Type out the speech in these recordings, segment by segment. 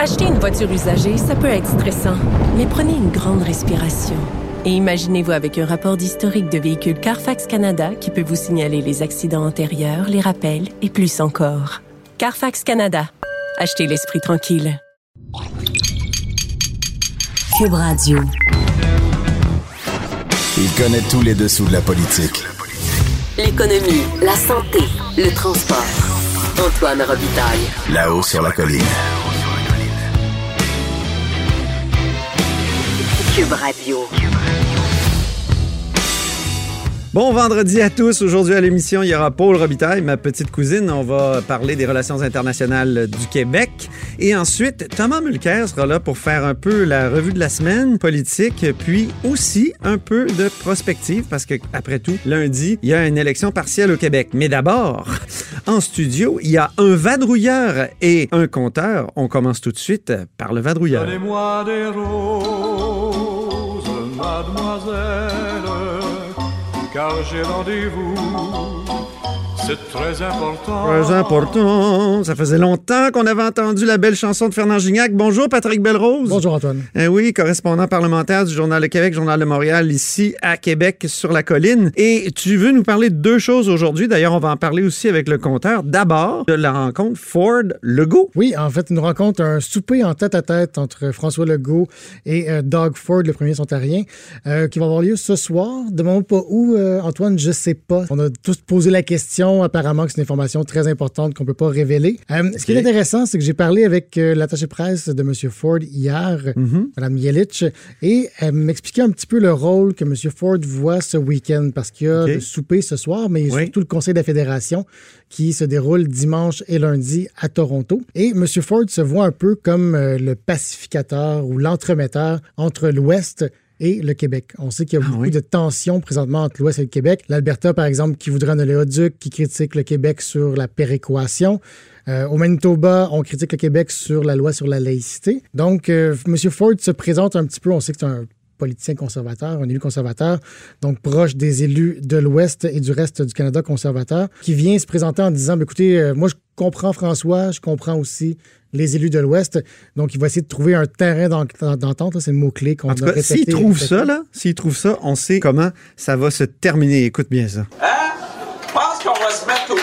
Acheter une voiture usagée, ça peut être stressant, mais prenez une grande respiration. Et imaginez-vous avec un rapport d'historique de véhicule Carfax Canada qui peut vous signaler les accidents antérieurs, les rappels et plus encore. Carfax Canada. Achetez l'esprit tranquille. Cube Radio. Il connaît tous les dessous de la politique. L'économie, la santé, le transport. Antoine Robitaille. Là-haut sur la colline. Cube Radio. Bon vendredi à tous. Aujourd'hui à l'émission, il y aura Paul Robitaille, ma petite cousine. On va parler des relations internationales du Québec. Et ensuite, Thomas Mulcair sera là pour faire un peu la revue de la semaine politique, puis aussi un peu de prospective, parce que après tout, lundi, il y a une élection partielle au Québec. Mais d'abord, en studio, il y a un vadrouilleur et un compteur. On commence tout de suite par le vadrouilleur. Donnez-moi des roses, j'ai rendez-vous. C'est très important. Très important. Ça faisait longtemps qu'on avait entendu la belle chanson de Fernand Gignac. Bonjour, Patrick Belrose. Bonjour, Antoine. Eh oui, correspondant parlementaire du Journal de Québec, Journal de Montréal, ici à Québec, sur la colline. Et tu veux nous parler de deux choses aujourd'hui. D'ailleurs, on va en parler aussi avec le compteur. D'abord, de la rencontre Ford-Legault. Oui, en fait, une rencontre, un souper en tête-à-tête entre François Legault et euh, Doug Ford, le premier ontarien, euh, qui va avoir lieu ce soir. Demande pas où, euh, Antoine, je sais pas. On a tous posé la question. Apparemment que c'est une information très importante qu'on peut pas révéler. Euh, ce qui est intéressant, c'est que j'ai parlé avec euh, l'attaché presse de M. Ford hier, Mme Yelich, et elle m'expliquait un petit peu le rôle que M. Ford voit ce week-end, parce qu'il y a le souper ce soir, mais Oui. surtout le Conseil de la Fédération qui se déroule dimanche et lundi à Toronto. Et M. Ford se voit un peu comme euh, le pacificateur ou l'entremetteur entre l'Ouest et le Québec. On sait qu'il y a Ah beaucoup oui? de tensions présentement entre l'Ouest et le Québec. L'Alberta, par exemple, qui voudrait un oléoduc, qui critique le Québec sur la péréquation. Euh, au Manitoba, on critique le Québec sur la loi sur la laïcité. Donc, euh, M. Ford se présente un petit peu, on sait que c'est un politicien conservateur, un élu conservateur, donc proche des élus de l'Ouest et du reste du Canada conservateur, qui vient se présenter en disant, Ben, écoutez, euh, moi je comprends François, je comprends aussi les élus de l'Ouest, donc il va essayer de trouver un terrain d'en- d'entente, c'est le mot-clé qu'on En a tout cas, répété. s'il trouve répété. ça, là, s'il trouve ça, on sait comment ça va se terminer. Écoute bien ça. Hein? Je pense qu'on va se mettre au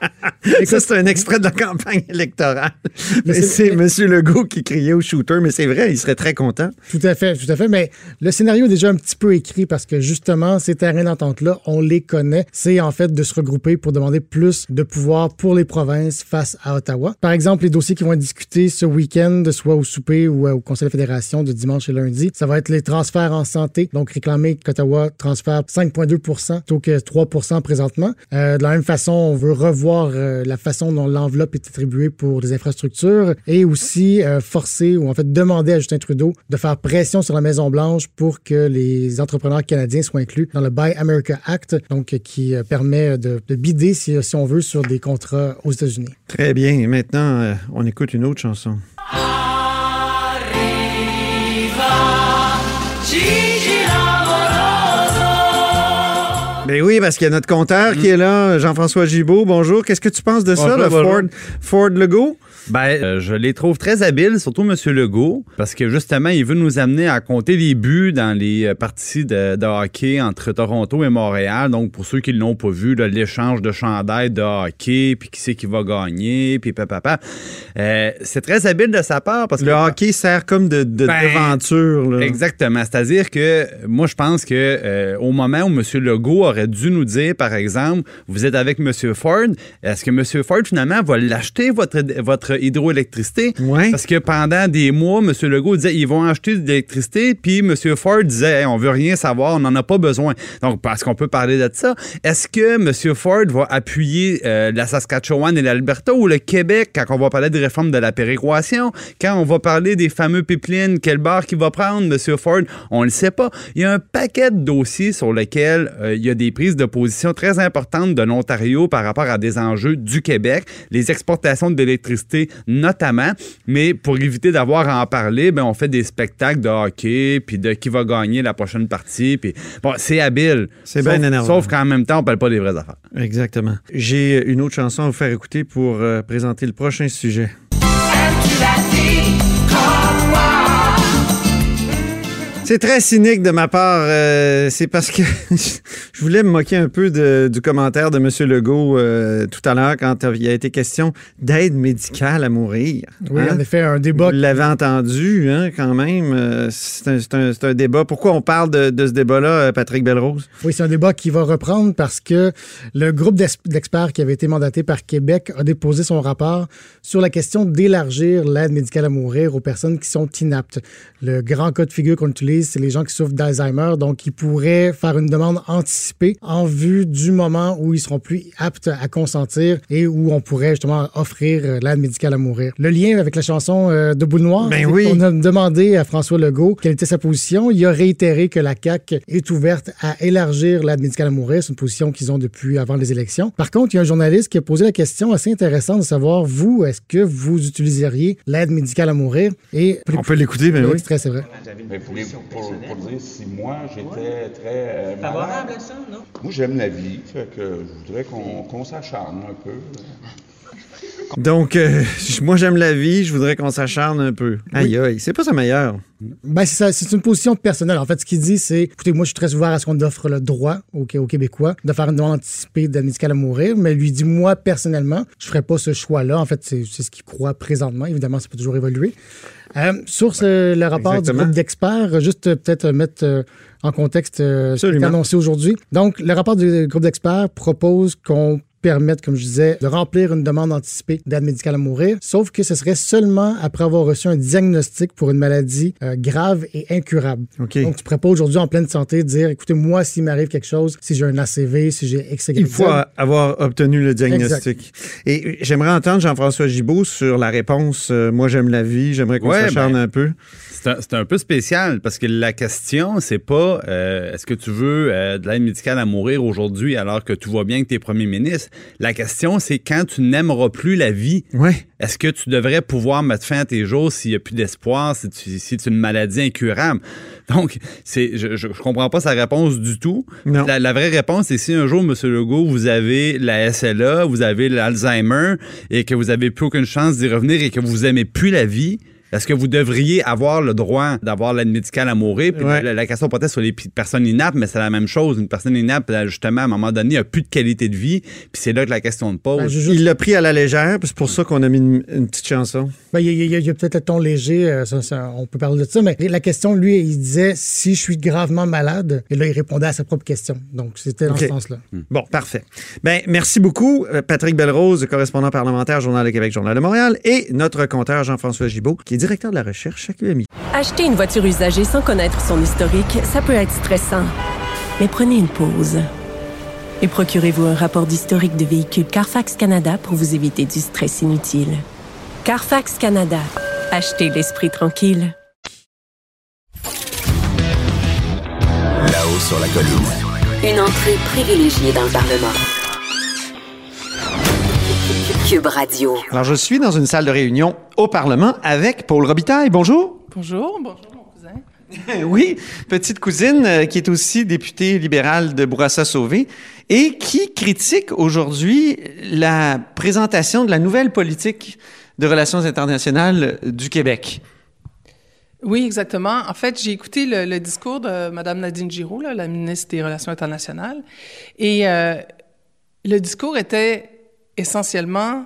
Ça, c'est un extrait de la campagne électorale. Mais c'est- c'est M. Legault qui criait au shooter, mais c'est vrai, il serait très content. Tout à fait, tout à fait. Mais le scénario est déjà un petit peu écrit parce que justement, ces terrains d'entente-là, on les connaît. C'est en fait de se regrouper pour demander plus de pouvoir pour les provinces face à Ottawa. Par exemple, les dossiers qui vont être discutés ce week-end, soit au souper ou euh, au Conseil de la Fédération de dimanche et lundi, ça va être les transferts en santé. Donc, réclamer qu'Ottawa transfère 5,2% plutôt que 3% présentement. Euh, de la même façon, on veut revoir euh, la façon dont l'enveloppe est attribuée pour les infrastructures et aussi euh, forcer ou en fait demander à Justin Trudeau de faire pression sur la Maison-Blanche pour que les entrepreneurs canadiens soient inclus dans le Buy America Act, donc qui euh, permet de, de bider, si, si on veut, sur des contrats aux États-Unis. Très bien. Et maintenant, on écoute une autre chanson. Ben oui, parce qu'il y a notre compteur qui est là, Jean-François Gibault. Bonjour. Qu'est-ce que tu penses de ça, le. Ford, Ford Legault? Ben, euh, je les trouve très habiles, surtout M. Legault, parce que justement, il veut nous amener à compter les buts dans les euh, parties de, de hockey entre Toronto et Montréal. Donc, pour ceux qui ne l'ont pas vu, l'échange de chandails de hockey, puis qui c'est qui va gagner, puis papa. Euh, c'est très habile de sa part parce Le que hockey sert comme de, de Ben, devanture. là. Exactement. C'est-à-dire que moi, je pense que euh, au moment où M. Legault aurait dû nous dire, par exemple, vous êtes avec M. Ford, est-ce que M. Ford, finalement, va l'acheter, votre, votre hydroélectricité? Ouais. Parce que pendant des mois, M. Legault disait ils vont acheter de l'électricité, puis M. Ford disait Hey, on veut rien savoir, on n'en a pas besoin. Donc, parce qu'on peut parler de ça, est-ce que M. Ford va appuyer euh, la Saskatchewan et l'Alberta ou le Québec quand on va parler de réforme de la péréquation? Quand on va parler des fameux pipelines, quel bar qu'il va prendre, M. Ford? On ne le sait pas. Il y a un paquet de dossiers sur lesquels euh, il y a des des prises de position très importantes de l'Ontario par rapport à des enjeux du Québec, les exportations d'électricité notamment. Mais pour éviter d'avoir à en parler, ben, on fait des spectacles de hockey, puis de qui va gagner la prochaine partie. Puis bon, c'est habile. C'est bien énervant. Sauf qu'en même temps, on parle pas des vraies affaires. Exactement. J'ai une autre chanson à vous faire écouter pour euh, présenter le prochain sujet. C'est très cynique de ma part. euh, c'est parce que je voulais me moquer un peu de- du commentaire de M. Legault euh, tout à l'heure quand il a été question d'aide médicale à mourir. Oui, Hein? en effet, un débat Vous l'avez entendu, hein, quand même. euh, C'est un, débat. Pourquoi on parle de, de ce débat-là, Patrick Belrose? Oui, c'est un débat qui va reprendre parce que le groupe d'ex- d'experts qui avait été mandaté par Québec a déposé son rapport sur la question d'élargir l'aide médicale à mourir aux personnes qui sont inaptes. Le grand cas de figure qu'on utilise, c'est les gens qui souffrent d'Alzheimer, donc ils pourraient faire une demande anticipée en vue du moment où ils seront plus aptes à consentir et où on pourrait justement offrir euh, l'aide médicale à mourir. Le lien avec la chanson euh, de Boule Noire, Ben oui. qu'on a demandé à François Legault quelle était sa position. Il a réitéré que la CAQ est ouverte à élargir l'aide médicale à mourir. C'est une position qu'ils ont depuis avant les élections. Par contre, il y a un journaliste qui a posé la question assez intéressante de savoir, vous, est-ce que vous utiliseriez l'aide médicale à mourir? Et On peut l'écouter, ben oui. C'est vrai. Mais pour, pour- pour dire si moi j'étais très euh, favorable à ça, non? Moi j'aime la vie, fait que je voudrais qu'on qu'on s'acharne un peu. Donc, euh, moi, j'aime la vie. Je voudrais qu'on s'acharne un peu. Aïe, aïe. C'est pas sa meilleure. Ben, c'est ça, c'est une position personnelle. En fait, ce qu'il dit, c'est écoutez, moi, je suis très ouvert à ce qu'on offre le droit aux, aux Québécois de faire une demande anticipée d'aide médicale à mourir. Mais lui dit, moi, personnellement, je ferais pas ce choix-là. En fait, c'est ce qu'il croit présentement. Évidemment, ça peut toujours évoluer. Euh, sur ce- le rapport Exactement. du groupe d'experts, juste euh, peut-être euh, mettre euh, en contexte euh, ce qui est annoncé aujourd'hui. Donc, le rapport du groupe d'experts propose qu'on permette, comme je disais, de remplir une demande anticipée d'aide médicale à mourir, sauf que ce serait seulement après avoir reçu un diagnostic pour une maladie euh, grave et incurable. Donc, tu ne pourrais pas aujourd'hui en pleine santé dire, écoutez, moi, s'il m'arrive quelque chose, si j'ai un ACV, si j'ai X, Y, Il faut avoir obtenu le diagnostic. Et j'aimerais entendre Jean-François Gibault sur la réponse euh, Moi, j'aime la vie. J'aimerais qu'on Ouais, s'acharne ben, un peu. C'est un, peu spécial parce que la question, c'est pas euh, est-ce que tu veux euh, de l'aide médicale à mourir aujourd'hui alors que tout va bien que tu es premier ministre. La question, c'est quand tu n'aimeras plus la vie, Ouais. est-ce que tu devrais pouvoir mettre fin à tes jours s'il n'y a plus d'espoir, si, tu- si une maladie incurable? Donc, c'est, je, je, je comprends pas sa réponse du tout. La, la vraie réponse, c'est si un jour, M. Legault, vous avez la SLA, vous avez l'Alzheimer et que vous avez plus aucune chance d'y revenir et que vous aimez plus la vie, est-ce que vous devriez avoir le droit d'avoir l'aide médicale à mourir? Puis Ouais. la, la question peut-être sur les personnes inaptes, mais c'est la même chose. Une personne inapte, justement, à un moment donné, a plus de qualité de vie. Puis c'est là que la question se pose. Ben, juste- Il l'a pris à la légère, puis c'est pour ça qu'on a mis une, une petite chanson. Ben, il y a, peut-être le ton léger, euh, ça, ça, on peut parler de ça, mais la question, lui, il disait si je suis gravement malade, et là, il répondait à sa propre question. Donc, c'était dans ce sens-là. Bon, parfait. Ben, merci beaucoup, euh, Patrick Belrose, correspondant parlementaire, Journal de Québec, Journal de Montréal, et notre compteur Jean-François Gibault, qui est directeur de la recherche à QMI. Acheter une voiture usagée sans connaître son historique, ça peut être stressant. Mais prenez une pause. Et procurez-vous un rapport d'historique de véhicule Carfax Canada pour vous éviter du stress inutile. Carfax Canada. Achetez l'esprit tranquille. Là-haut sur la colline. Une entrée privilégiée dans le Parlement. Cube Radio. Alors, je suis dans une salle de réunion au Parlement avec Paul Robitaille. Bonjour. Bonjour, bonjour mon cousin. Oui, petite cousine euh, qui est aussi députée libérale de Bourassa-Sauvé et qui critique aujourd'hui la présentation de la nouvelle politique de relations internationales du Québec. Oui, exactement. En fait, j'ai écouté le, le discours de Mme Nadine Giraud, là, la ministre des Relations internationales, et euh, le discours était essentiellement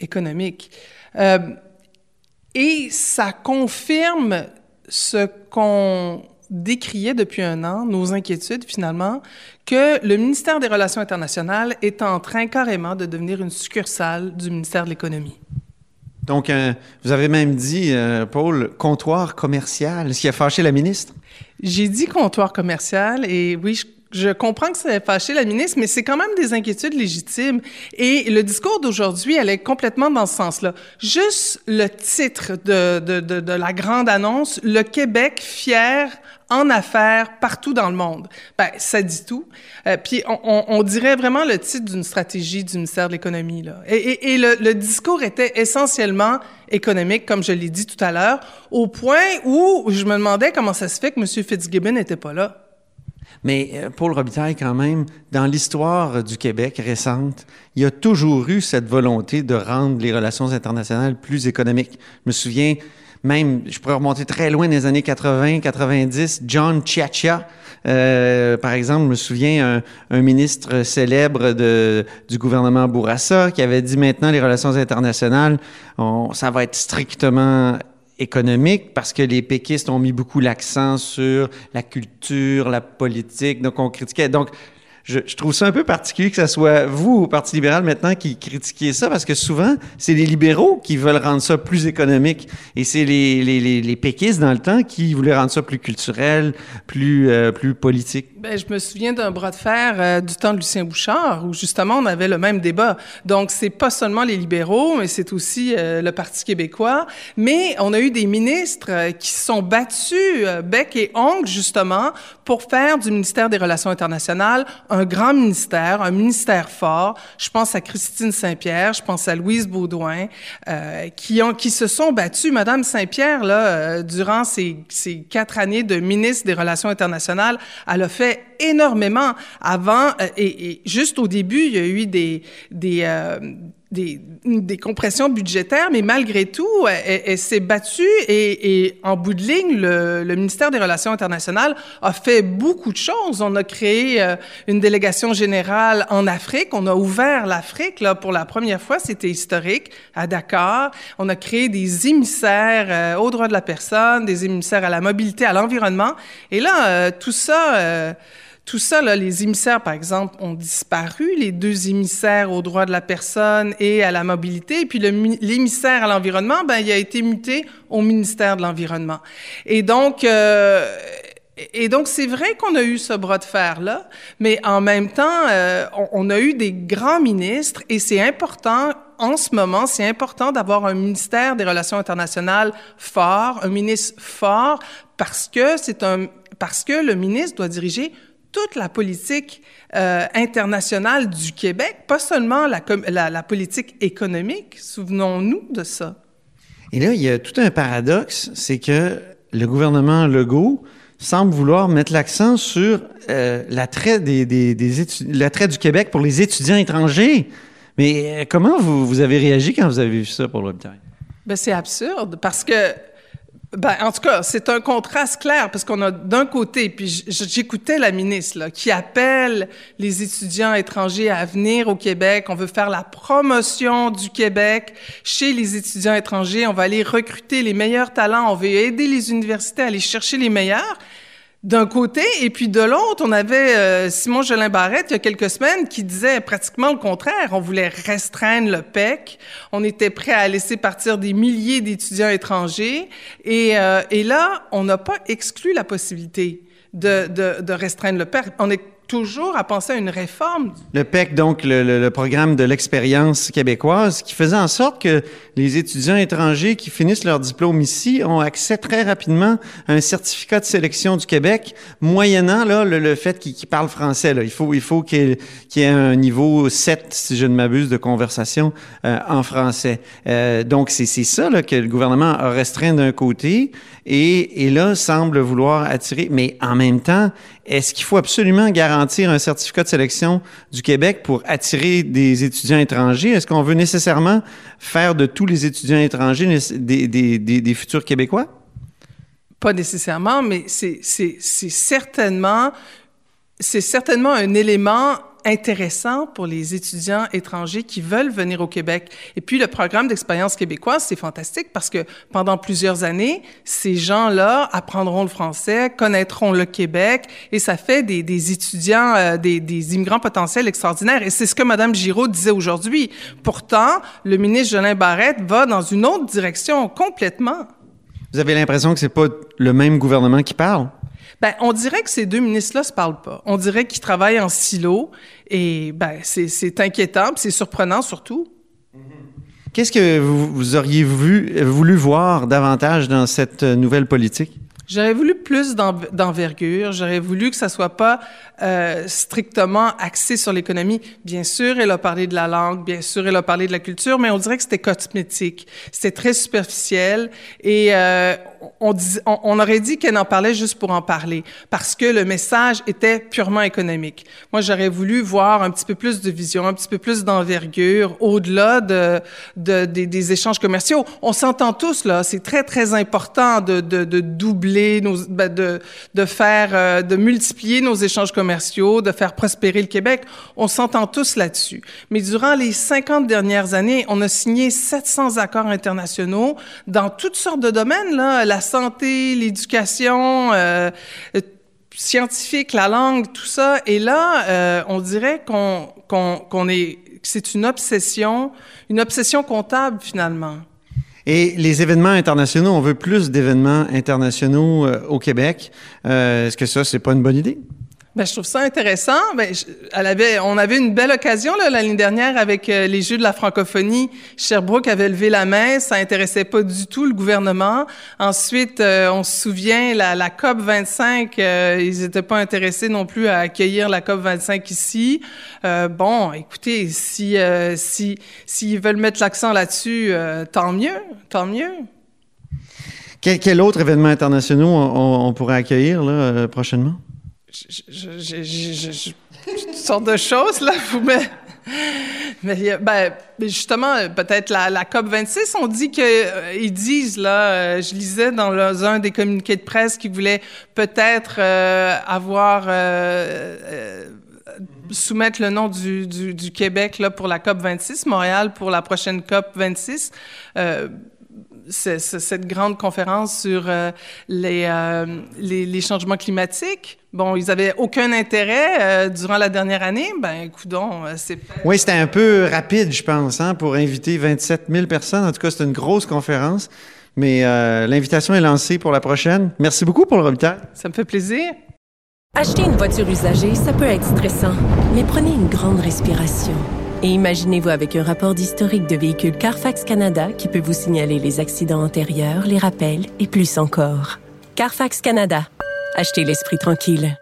économique. Euh, et ça confirme ce qu'on décriait depuis un an, nos inquiétudes finalement, que le ministère des Relations internationales est en train carrément de devenir une succursale du ministère de l'Économie. Donc, euh, vous avez même dit, euh, Paul, comptoir commercial, ce qui a fâché la ministre? J'ai dit comptoir commercial et oui, je, je comprends que ça ait fâché la ministre, mais c'est quand même des inquiétudes légitimes. Et le discours d'aujourd'hui, est complètement dans ce sens-là. Juste le titre de, de, de, de la grande annonce, le Québec fier en affaires partout dans le monde. Ben, ça dit tout. Euh, puis on, on, on, dirait vraiment le titre d'une stratégie du ministère de l'économie. Là. Et, et, et le, le, discours était essentiellement économique, comme je l'ai dit tout à l'heure, au point où je me demandais comment ça se fait que M. Fitzgibbon n'était pas là. Mais euh, Paul Robitaille, quand même, dans l'histoire du Québec récente, il y a toujours eu cette volonté de rendre les relations internationales plus économiques. Je me souviens, même, je pourrais remonter très loin des années 80, 90, John Chiachia, euh, par exemple, je me souviens un, ministre célèbre de, du gouvernement Bourassa qui avait dit maintenant les relations internationales, on, ça va être strictement économique parce que les péquistes ont mis beaucoup l'accent sur la culture, la politique, donc on critiquait. Donc, je, trouve ça un peu particulier que ce soit vous, au Parti libéral, maintenant, qui critiquiez ça, parce que souvent, c'est les libéraux qui veulent rendre ça plus économique, et c'est les, péquistes, dans le temps, qui voulaient rendre ça plus culturel, plus, euh, plus politique. Ben, je me souviens d'un bras de fer euh, du temps de Lucien Bouchard, où justement, on avait le même débat. Donc, c'est pas seulement les libéraux, mais c'est aussi euh, le Parti québécois. Mais on a eu des ministres qui se sont battus bec et ongle, justement, pour faire du ministère des Relations internationales un grand ministère, un ministère fort. Je pense à Christine Saint-Pierre, je pense à Louise Baudouin, euh, qui, ont, qui se sont battus. Madame Saint-Pierre, là, euh, durant ces, ces quatre années de ministre des Relations internationales, elle a fait énormément avant euh, et, juste au début, il y a eu des, des, des, des, compressions budgétaires, mais malgré tout, elle, s'est battue et, et, en bout de ligne, le, le, ministère des Relations internationales a fait beaucoup de choses. On a créé euh, une délégation générale en Afrique, on a ouvert l'Afrique là pour la première fois, c'était historique à Dakar. On a créé des émissaires euh, aux droits de la personne, des émissaires à la mobilité, à l'environnement. Et là, euh, tout ça tout ça, là, les émissaires, par exemple, ont disparu, les deux émissaires aux droits de la personne et à la mobilité, et puis l'émissaire à l'environnement, ben, il a été muté au ministère de l'Environnement. Et donc, euh, et donc, c'est vrai qu'on a eu ce bras de fer-là, mais en même temps, euh, on, on, a eu des grands ministres et c'est important, en ce moment, c'est important d'avoir un ministère des Relations internationales fort, un ministre fort, parce que c'est un, parce que le ministre doit diriger toute la politique euh, internationale du Québec, pas seulement la, la, la politique économique. Souvenons-nous de ça. Et là, il y a tout un paradoxe, c'est que le gouvernement Legault semble vouloir mettre l'accent sur euh, l'attrait des, des, des l'attrait du Québec pour les étudiants étrangers. Mais euh, comment vous, vous avez réagi quand vous avez vu ça pour le Ben c'est absurde parce que ben, en tout cas, c'est un contraste clair parce qu'on a d'un côté, puis j'écoutais la ministre là, qui appelle les étudiants étrangers à venir au Québec. On veut faire la promotion du Québec chez les étudiants étrangers. On va aller recruter les meilleurs talents. On veut aider les universités à aller chercher les meilleurs d'un côté, et puis de l'autre, on avait euh, Simon Jolin Barrette il y a quelques semaines qui disait pratiquement le contraire. On voulait restreindre le PEC, on était prêt à laisser partir des milliers d'étudiants étrangers, et, euh, et là, on n'a pas exclu la possibilité de, de, de restreindre le PEC. Toujours à penser à une réforme. Le PEC, donc le, programme de l'expérience québécoise, qui faisait en sorte que les étudiants étrangers qui finissent leur diplôme ici ont accès très rapidement à un certificat de sélection du Québec, moyennant le, fait qu'ils qu parlent français. Il faut, faut qu'il qu y ait un niveau 7, si je ne m'abuse, de conversation euh, en français. Euh, donc, c'est ça que le gouvernement a restreint d'un côté et, et là semble vouloir attirer. Mais en même temps, est-ce qu'il faut absolument garantir un certificat de sélection du Québec pour attirer des étudiants étrangers? Est-ce qu'on veut nécessairement faire de tous les étudiants étrangers des, futurs Québécois? Pas nécessairement, mais c'est certainement, c'est certainement un élément intéressant pour les étudiants étrangers qui veulent venir au Québec. Et puis, le programme d'expérience québécoise, c'est fantastique parce que pendant plusieurs années, ces gens-là apprendront le français, connaîtront le Québec et ça fait des, des étudiants, euh, des, des, immigrants potentiels extraordinaires. Et c'est ce que Mme Giraud disait aujourd'hui. Pourtant, le ministre Jolin Barrette va dans une autre direction complètement. Vous avez l'impression que c'est pas le même gouvernement qui parle? Ben, on dirait que ces deux ministres-là se parlent pas. On dirait qu'ils travaillent en silo et ben, c'est inquiétant, c'est surprenant surtout. Qu'est-ce que vous, vous auriez voulu voir davantage dans cette nouvelle politique? J'aurais voulu plus d'envergure. J'aurais voulu que ça soit pas euh, strictement axé sur l'économie. Bien sûr, elle a parlé de la langue, bien sûr, elle a parlé de la culture, mais on dirait que c'était cosmétique. C'était très superficiel et euh, on, on, aurait dit qu'elle en parlait juste pour en parler parce que le message était purement économique. Moi, j'aurais voulu voir un petit peu plus de vision, un petit peu plus d'envergure au-delà de, de, des échanges commerciaux. On s'entend tous là, c'est très très important de, de, de doubler ben, de, faire, euh, de multiplier nos échanges commerciaux, de faire prospérer le Québec. On s'entend tous là-dessus. Mais durant les 50 dernières années, on a signé 700 accords internationaux dans toutes sortes de domaines, la santé, l'éducation, euh, scientifique, la langue, tout ça. Et là, euh, on dirait qu'on qu'on est, c'est une obsession, une obsession comptable finalement. Et les événements internationaux, on veut plus d'événements internationaux euh, au Québec. Euh, Est-ce que ça, c'est pas une bonne idée? Ben, je trouve ça intéressant. Ben, elle avait, on avait une belle occasion l'année dernière avec euh, les Jeux de la francophonie. Sherbrooke avait levé la main, ça intéressait pas du tout le gouvernement. Ensuite, euh, on se souvient la, COP 25, euh, ils n'étaient pas intéressés non plus à accueillir la COP 25 ici. bon, écoutez, si si s'ils veulent mettre l'accent là-dessus, tant mieux, tant mieux. Quel, quel autre événement international on, pourrait accueillir prochainement? Je, toutes sortes de choses, là. Vous mais, mais, ben, justement, peut-être la, la, COP26, on dit que euh, ils disent, là, euh, je lisais dans un des communiqués de presse qu'ils voulaient peut-être euh, avoir soumettre le nom du, du, du, Québec là, pour la COP 26, Montréal pour la prochaine COP 26 cette grande conférence sur euh, euh, les, les, changements climatiques. Bon, ils avaient aucun intérêt euh, durant la dernière année. Ben, écoutons, c'est... Oui, c'était un peu rapide, je pense, hein, pour inviter 27 000 personnes. En tout cas, c'est une grosse conférence. Mais l'invitation est lancée pour la prochaine. Merci beaucoup pour le remittage. Ça me fait plaisir. Acheter une voiture usagée, ça peut être stressant, mais prenez une grande respiration. Et imaginez-vous avec un rapport d'historique de véhicule Carfax Canada qui peut vous signaler les accidents antérieurs, les rappels et plus encore. Carfax Canada. Achetez l'esprit tranquille.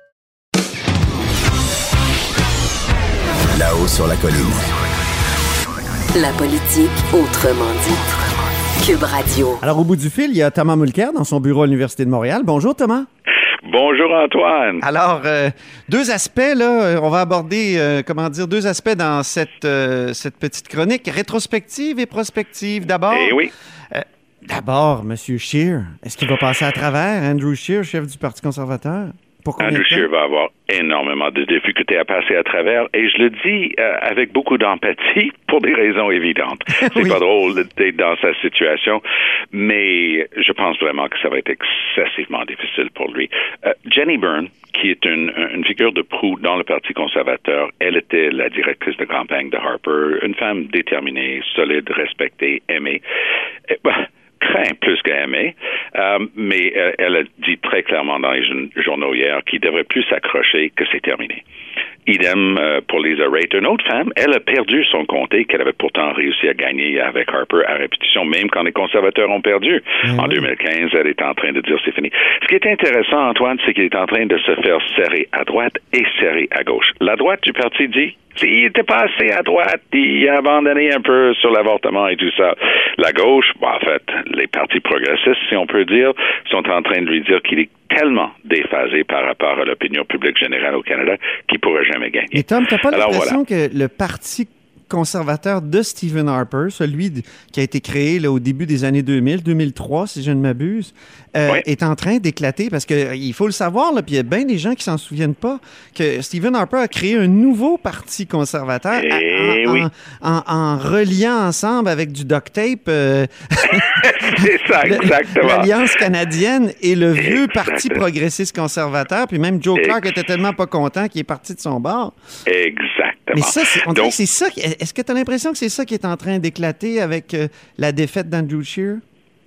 Là-haut sur la colline. La politique autrement dit. Cube Radio. Alors, au bout du fil, il y a Thomas Mulcair dans son bureau à l'Université de Montréal. Bonjour, Thomas. Bonjour Antoine. Alors, euh, deux aspects, là, on va aborder, euh, comment dire, deux aspects dans cette, euh, cette petite chronique, rétrospective et prospective. D'abord, eh oui. d'abord, M. Scheer, est-ce qu'il va passer à travers, Andrew Scheer, chef du Parti conservateur? Andrew Scheer va avoir énormément de difficultés à passer à travers, et je le dis euh, avec beaucoup d'empathie pour des raisons évidentes. C'est pas drôle d'être dans sa situation, mais je pense vraiment que ça va être excessivement difficile pour lui. Euh, Jenny Byrne, qui est une, une, figure de proue dans le Parti conservateur, elle était la directrice de campagne de Harper, une femme déterminée, solide, respectée, aimée. Et, bah, craint plus qu'aimé, euh, mais euh, elle a dit très clairement dans les journaux hier qu'il devrait plus s'accrocher que c'est terminé. Idem euh, pour Lisa Raitt, une autre femme, elle a perdu son comté qu'elle avait pourtant réussi à gagner avec Harper à répétition, même quand les conservateurs ont perdu. Ah en 2015, elle est en train de dire c'est fini. Ce qui est intéressant, Antoine, c'est qu'il est en train de se faire serrer à droite et serrer à gauche. La droite du parti dit il était pas assez à droite, il a abandonné un peu sur l'avortement et tout ça. La gauche, en fait, les partis progressistes, si on peut dire, sont en train de lui dire qu'il est tellement déphasé par rapport à l'opinion publique générale au Canada qu'il pourrait jamais gagner. Et Tom, t'as pas l'impression que le parti conservateur de Stephen Harper, celui qui a été créé là, au début des années 2000, 2003 si je ne m'abuse, euh, est en train d'éclater parce qu'il euh, faut le savoir, puis il y a bien des gens qui s'en souviennent pas, que Stephen Harper a créé un nouveau parti conservateur eh en, reliant ensemble avec du duct tape euh, C'est ça, exactement. l'Alliance canadienne et le vieux parti progressiste conservateur, puis même Joe Clark était tellement pas content qu'il est parti de son bord. Exactement. Mais ça, c'est ça. Est-ce que tu as l'impression que c'est ça qui est en train d'éclater avec la défaite d'Andrew Scheer?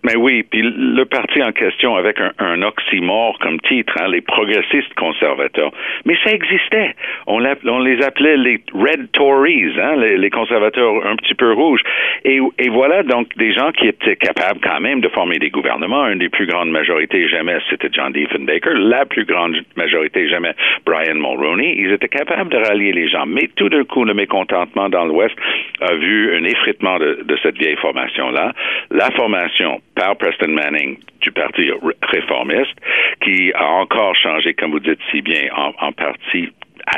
Mais oui, puis le parti en question avec un, un oxymore comme titre, hein, les progressistes conservateurs. Mais ça existait. On, on les appelait les Red Tories, hein, les, les, conservateurs un petit peu rouges. Et, et, voilà donc des gens qui étaient capables quand même de former des gouvernements. Une des plus grandes majorités jamais, c'était John Diefenbaker. La plus grande majorité jamais, Brian Mulroney. Ils étaient capables de rallier les gens. Mais tout d'un coup, le mécontentement dans l'Ouest a vu un effritement de, de cette vieille formation-là. La formation par Preston Manning du Parti réformiste, qui a encore changé, comme vous dites si bien, en, en parti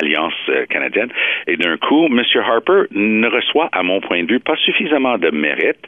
alliance euh, canadienne. Et d'un coup, M. Harper ne reçoit, à mon point de vue, pas suffisamment de mérite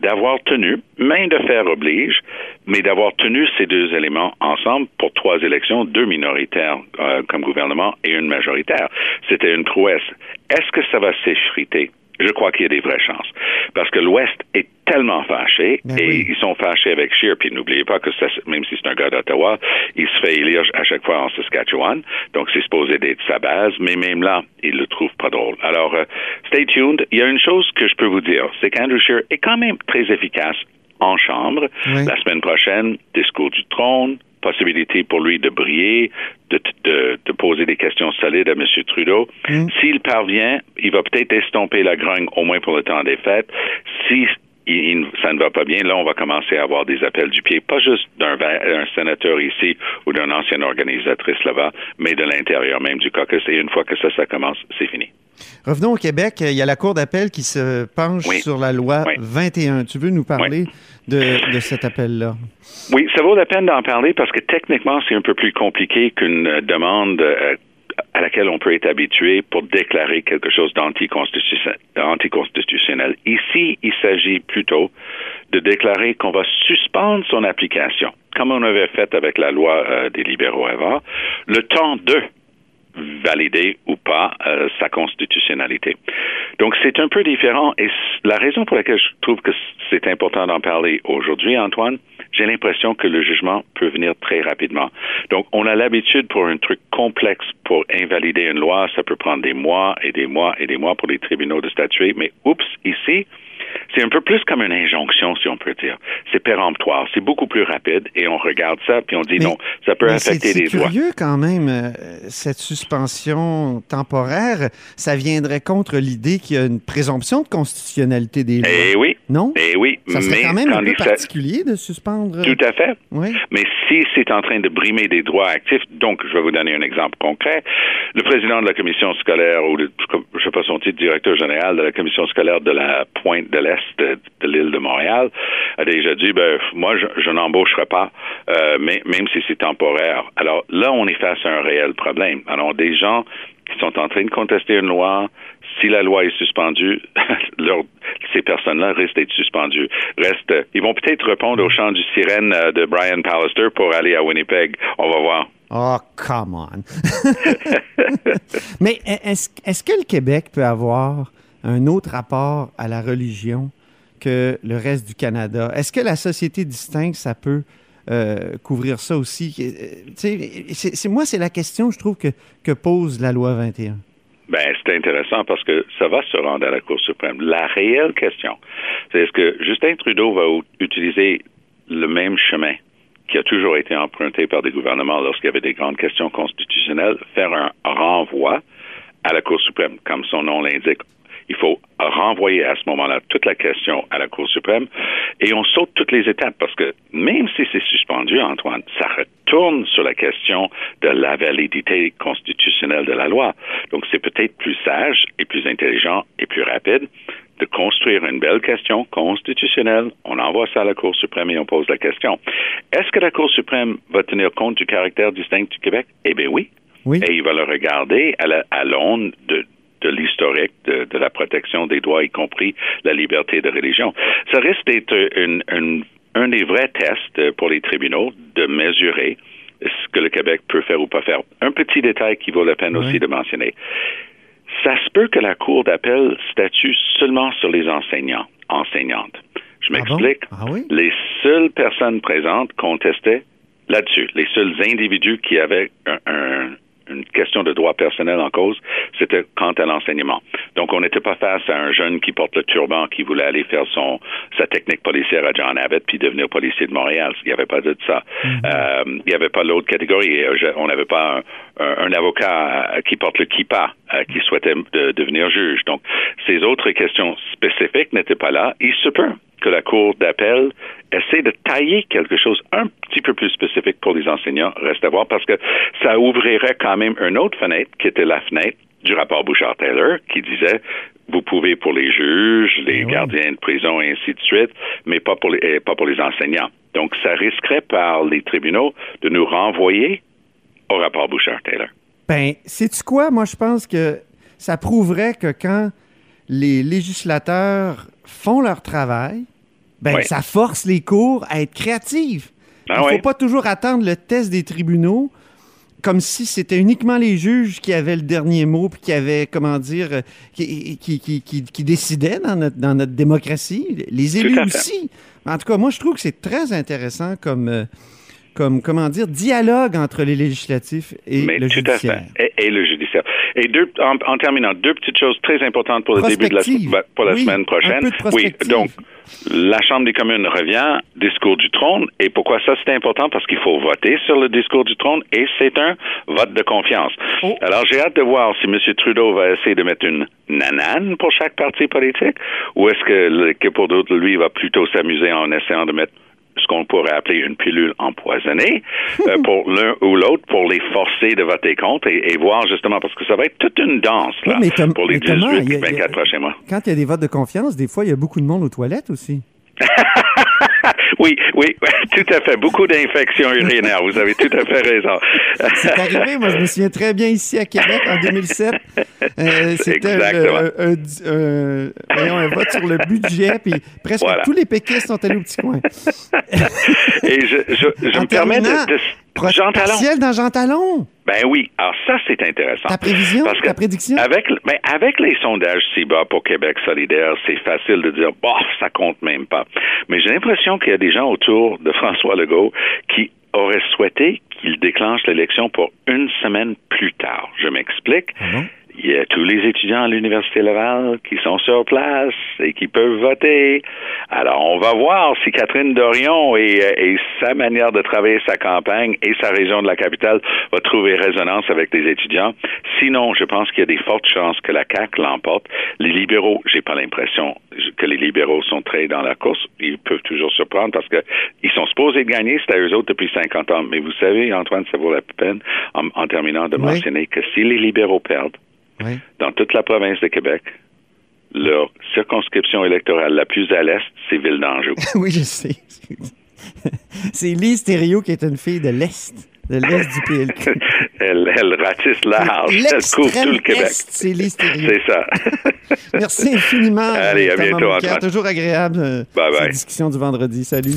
d'avoir tenu, main de fer oblige, mais d'avoir tenu ces deux éléments ensemble pour trois élections, deux minoritaires euh, comme gouvernement et une majoritaire. C'était une prouesse. Est-ce que ça va s'effriter? Je crois qu'il y a des vraies chances. Parce que l'Ouest est tellement fâché Ben et oui. ils sont fâchés avec Scheer. Puis n'oubliez pas que ça, même si c'est un gars d'Ottawa, il se fait élire à chaque fois en Saskatchewan. Donc c'est supposé d'être sa base, mais même là, il le trouve pas drôle. Alors, euh, stay tuned. Il y a une chose que je peux vous dire, c'est qu'Andrew Scheer est quand même très efficace en chambre. Oui. La semaine prochaine, discours du trône, possibilité pour lui de briller, de, de, de poser des questions solides à M. Trudeau. Mm. S'il parvient, il va peut-être estomper la grogne au moins pour le temps des fêtes. Si il- ça ne va pas bien, là, on va commencer à avoir des appels du pied, pas juste d'un sénateur ici ou d'une ancienne organisatrice là-bas, mais de l'intérieur même du caucus. Et une fois que ça, ça commence, c'est fini. Revenons au Québec. Il y a la Cour d'appel qui se penche Oui. sur la loi Oui. 21. Tu veux nous parler de, de cet appel-là? Oui, ça vaut la peine d'en parler parce que techniquement, c'est un peu plus compliqué qu'une euh, demande euh, à laquelle on peut être habitué pour déclarer quelque chose d'anticonstitutionnel. d'anticonstitutionnel. Ici, il s'agit plutôt de déclarer qu'on va suspendre son application, comme on avait fait avec la loi euh, des libéraux avant, le temps de valider ou pas euh, sa constitutionnalité. Donc c'est un peu différent et la raison pour laquelle je trouve que c'est important d'en parler aujourd'hui, Antoine, j'ai l'impression que le jugement peut venir très rapidement. Donc on a l'habitude pour un truc complexe pour invalider une loi, ça peut prendre des mois et des mois et des mois pour les tribunaux de statuer, mais oups, ici, c'est un peu plus comme une injonction, si on peut dire. C'est péremptoire, c'est beaucoup plus rapide et on regarde ça puis on dit Mais- non, ça peut c'est affecter c'est les droits. curieux quand même, euh, cette suspension temporaire. Ça viendrait contre l'idée qu'il y a une présomption de constitutionnalité des lois. Eh oui. Non? Eh oui, Ça serait mais quand même un peu particulier de suspendre. Tout à fait. Oui. Mais si c'est en train de brimer des droits actifs, donc je vais vous donner un exemple concret. Le président de la commission scolaire, ou le, je ne sais pas son titre, directeur général de la commission scolaire de la pointe de l'Est de, l'île de Montréal, a déjà dit, ben, moi, je, n'embaucherai pas, euh, même si c'est temporaire. Alors là, on est face à un réel problème. Alors, des gens qui sont en train de contester une loi, si la loi est suspendue, ces personnes-là risquent d'être suspendues. Restent, ils vont peut-être répondre au chant du sirène euh, de Brian Pallister pour aller à Winnipeg. On va voir. Oh, come on. Mais est-ce que le Québec peut avoir un autre rapport à la religion? Que le reste du Canada? Est-ce que la société distincte, ça peut euh, couvrir ça aussi? Euh, c'est- moi, c'est la question, je trouve, que, pose la loi 21. Ben, c'est intéressant parce que ça va se rendre à la Cour suprême. La réelle question, c'est est-ce que Justin Trudeau va utiliser le même chemin qui a toujours été emprunté par des gouvernements lorsqu'il y avait des grandes questions constitutionnelles, faire un renvoi à la Cour suprême, comme son nom l'indique. Il faut renvoyer à ce moment-là toute la question à la Cour suprême et on saute toutes les étapes parce que même si c'est suspendu, Antoine, ça retourne sur la question de la validité constitutionnelle de la loi. Donc c'est peut-être plus sage et plus intelligent et plus rapide de construire une belle question constitutionnelle. On envoie ça à la Cour suprême et on pose la question. Est-ce que la Cour suprême va tenir compte du caractère distinct du Québec? Eh bien oui. Oui. Et il va le regarder à la- l'aune de, de l'historique de, de la protection des droits, y compris la liberté de religion. Ça risque d'être une- une- un des vrais tests pour les tribunaux de mesurer ce que le Québec peut faire ou pas faire. Un petit détail qui vaut la peine Oui. aussi de mentionner. Ça se peut que la Cour d'appel statue seulement sur les enseignants, enseignantes. Je Ah bon? m'explique. Ah oui? Les seules personnes présentes contestaient là-dessus. Les seuls individus qui avaient un, un- une question de droit personnel en cause, c'était quant à l'enseignement. Donc, on n'était pas face à un jeune qui porte le turban, qui voulait aller faire son sa technique policière à John Abbott puis devenir policier de Montréal. Il n'y avait pas de ça. Euh, il n'y avait pas l'autre catégorie. Euh, on n'avait pas un, un- un avocat euh, qui porte le kippa euh, qui souhaitait de- devenir juge. Donc, ces autres questions spécifiques n'étaient pas là. Il se peut que la Cour d'appel essaie de tailler quelque chose un petit peu plus spécifique pour les enseignants, reste à voir, parce que ça ouvrirait quand même une autre fenêtre, qui était la fenêtre du rapport Bouchard-Taylor, qui disait vous pouvez pour les juges, les gardiens de prison et ainsi de suite, mais pas pour les, eh, pas pour les enseignants. Donc, ça risquerait par les tribunaux de nous renvoyer au rapport Bouchard-Taylor. Ben, sais-tu quoi? Moi, je pense que ça prouverait que quand les législateurs font leur travail, ben, ça force les cours à être créatives. Ah Il ne faut pas toujours attendre le test des tribunaux comme si c'était uniquement les juges qui avaient le dernier mot puis qui avaient, comment dire, euh, qui, qui, qui, qui- décidaient dans notre, dans notre démocratie. Les élus à aussi. En tout cas, moi, je trouve que c'est très intéressant comme, euh, comme, comment dire, dialogue entre les législatifs et Mais le tout à judiciaire. fait. Et, et le judiciaire. Et deux, en, en terminant, deux petites choses très importantes pour le début de la, bah, pour la Oui, semaine prochaine. un peu de oui, donc la Chambre des communes revient, discours du trône. Et pourquoi ça c'est important? Parce qu'il faut voter sur le discours du trône et c'est un vote de confiance. Oh. Alors j'ai hâte de voir si M. Trudeau va essayer de mettre une nanane pour chaque parti politique ou est-ce que, que pour d'autres, lui, il va plutôt s'amuser en essayant de mettre ce qu'on pourrait appeler une pilule empoisonnée euh, pour l'un ou l'autre pour les forcer de voter contre et, et voir justement parce que ça va être toute une danse là, Oui, pour les mais Thomas, 18 il y a- il y a- 24 prochains mois. Quand il y a des votes de confiance, des fois, il y a beaucoup de monde aux toilettes aussi. Oui, oui, tout à fait. Beaucoup d'infections urinaires. Vous avez tout à fait raison. C'est arrivé, moi, je me souviens très bien ici à Québec en 2007. Euh, C'était Exactement. euh, un, un- voyons, un vote sur le budget, puis presque Voilà. tous les péquistes sont allés au petit coin. Et je, je, je me permets de, de Jean Talon. dans Jean Talon. Ben oui. Alors ça, c'est intéressant. Ta prévision, Parce que ta prédiction? Avec, ben, avec les sondages si bas pour Québec solidaire, c'est facile de dire, bof, ça compte même pas. Mais j'ai l'impression qu'il y a des gens autour de François Legault qui auraient souhaité qu'il déclenche l'élection pour une semaine plus tard. Je m'explique. Ah Il y a tous les étudiants à l'Université Laval qui sont sur place et qui peuvent voter. Alors, on va voir si Catherine Dorion et, euh, et sa manière de travailler sa campagne et sa région de la capitale va trouver résonance avec les étudiants. Sinon, je pense qu'il y a des fortes chances que la CAQ l'emporte. Les libéraux, j'ai pas l'impression que les libéraux sont très dans la course. Ils peuvent toujours surprendre parce que ils sont supposés gagner, c'est à eux autres depuis 50 ans. Mais vous savez, Antoine, ça vaut la peine, en, en terminant, de Oui. mentionner que si les libéraux perdent, Oui. dans toute la province de Québec, leur circonscription électorale la plus à l'est, c'est Ville d'Anjou. oui, je sais. C'est Lise Thériault qui est une fille de l'Est, de l'Est du PLQ. elle, elle ratisse large, elle couvre tout le Québec. Est, c'est Lise Thériault. C'est ça. Merci infiniment. Allez, à bientôt. Toujours agréable, euh, Bye bye. cette discussion du vendredi. Salut.